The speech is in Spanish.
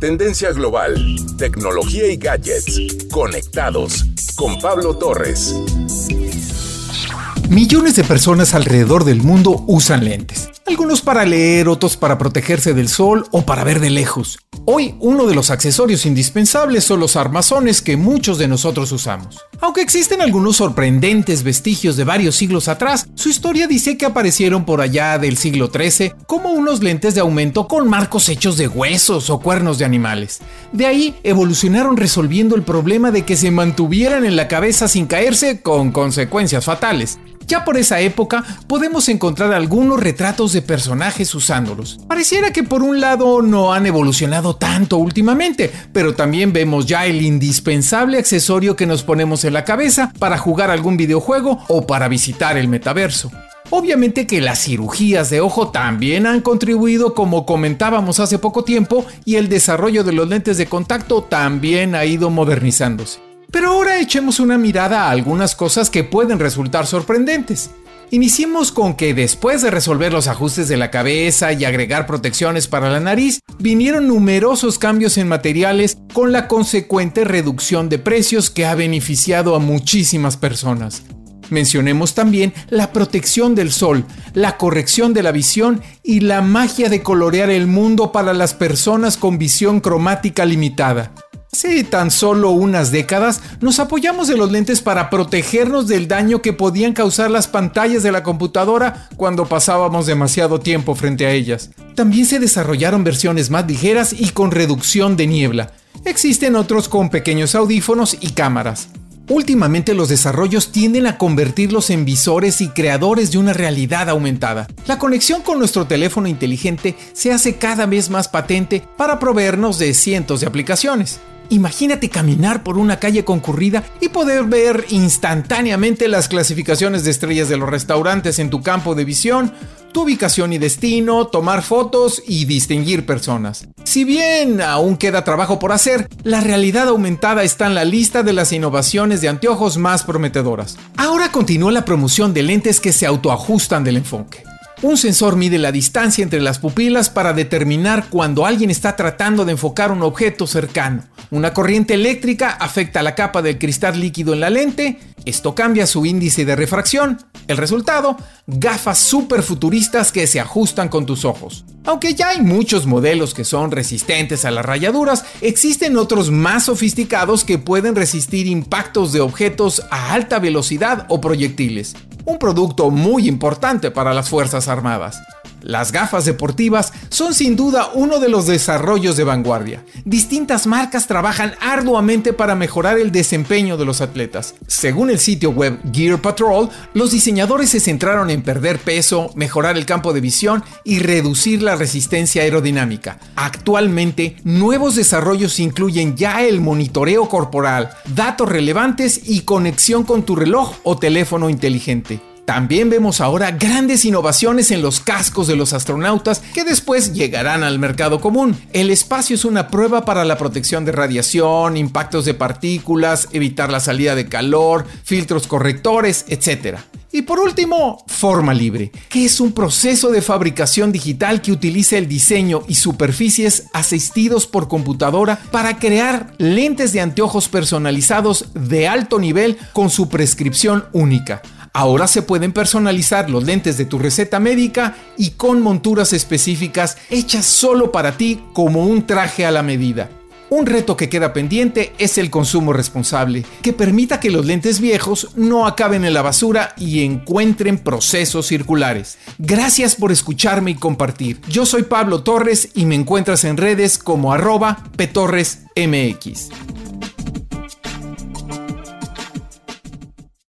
Tendencia global, tecnología y gadgets. Conectados con Pablo Torres. Millones de personas alrededor del mundo usan lentes. Algunos para leer, otros para protegerse del sol o para ver de lejos. Hoy uno de los accesorios indispensables son los armazones que muchos de nosotros usamos. Aunque existen algunos sorprendentes vestigios de varios siglos atrás, su historia dice que aparecieron por allá del siglo XIII como unos lentes de aumento con marcos hechos de huesos o cuernos de animales. De ahí evolucionaron resolviendo el problema de que se mantuvieran en la cabeza sin caerse con consecuencias fatales. Ya por esa época podemos encontrar algunos retratos de personajes usándolos. Pareciera que por un lado no han evolucionado tanto últimamente, pero también vemos ya el indispensable accesorio que nos ponemos en la cabeza para jugar algún videojuego o para visitar el metaverso. Obviamente que las cirugías de ojo también han contribuido como comentábamos hace poco tiempo y el desarrollo de los lentes de contacto también ha ido modernizándose. Pero ahora echemos una mirada a algunas cosas que pueden resultar sorprendentes. Iniciemos con que después de resolver los ajustes de la cabeza y agregar protecciones para la nariz, vinieron numerosos cambios en materiales con la consecuente reducción de precios que ha beneficiado a muchísimas personas. Mencionemos también la protección del sol, la corrección de la visión y la magia de colorear el mundo para las personas con visión cromática limitada. Hace tan solo unas décadas nos apoyamos de los lentes para protegernos del daño que podían causar las pantallas de la computadora cuando pasábamos demasiado tiempo frente a ellas. También se desarrollaron versiones más ligeras y con reducción de niebla. Existen otros con pequeños audífonos y cámaras. Últimamente los desarrollos tienden a convertirlos en visores y creadores de una realidad aumentada. La conexión con nuestro teléfono inteligente se hace cada vez más patente para proveernos de cientos de aplicaciones. Imagínate caminar por una calle concurrida y poder ver instantáneamente las clasificaciones de estrellas de los restaurantes en tu campo de visión, tu ubicación y destino, tomar fotos y distinguir personas. Si bien aún queda trabajo por hacer, la realidad aumentada está en la lista de las innovaciones de anteojos más prometedoras. Ahora continúa la promoción de lentes que se autoajustan del enfoque. Un sensor mide la distancia entre las pupilas para determinar cuando alguien está tratando de enfocar un objeto cercano. Una corriente eléctrica afecta la capa del cristal líquido en la lente, esto cambia su índice de refracción. El resultado, gafas super futuristas que se ajustan con tus ojos. Aunque ya hay muchos modelos que son resistentes a las rayaduras, existen otros más sofisticados que pueden resistir impactos de objetos a alta velocidad o proyectiles un producto muy importante para las Fuerzas Armadas. Las gafas deportivas son sin duda uno de los desarrollos de vanguardia. Distintas marcas trabajan arduamente para mejorar el desempeño de los atletas. Según el sitio web Gear Patrol, los diseñadores se centraron en perder peso, mejorar el campo de visión y reducir la resistencia aerodinámica. Actualmente, nuevos desarrollos incluyen ya el monitoreo corporal, datos relevantes y conexión con tu reloj o teléfono inteligente. También vemos ahora grandes innovaciones en los cascos de los astronautas que después llegarán al mercado común. El espacio es una prueba para la protección de radiación, impactos de partículas, evitar la salida de calor, filtros correctores, etc. Y por último, forma libre, que es un proceso de fabricación digital que utiliza el diseño y superficies asistidos por computadora para crear lentes de anteojos personalizados de alto nivel con su prescripción única. Ahora se pueden personalizar los lentes de tu receta médica y con monturas específicas hechas solo para ti como un traje a la medida. Un reto que queda pendiente es el consumo responsable, que permita que los lentes viejos no acaben en la basura y encuentren procesos circulares. Gracias por escucharme y compartir. Yo soy Pablo Torres y me encuentras en redes como arroba petorresmx.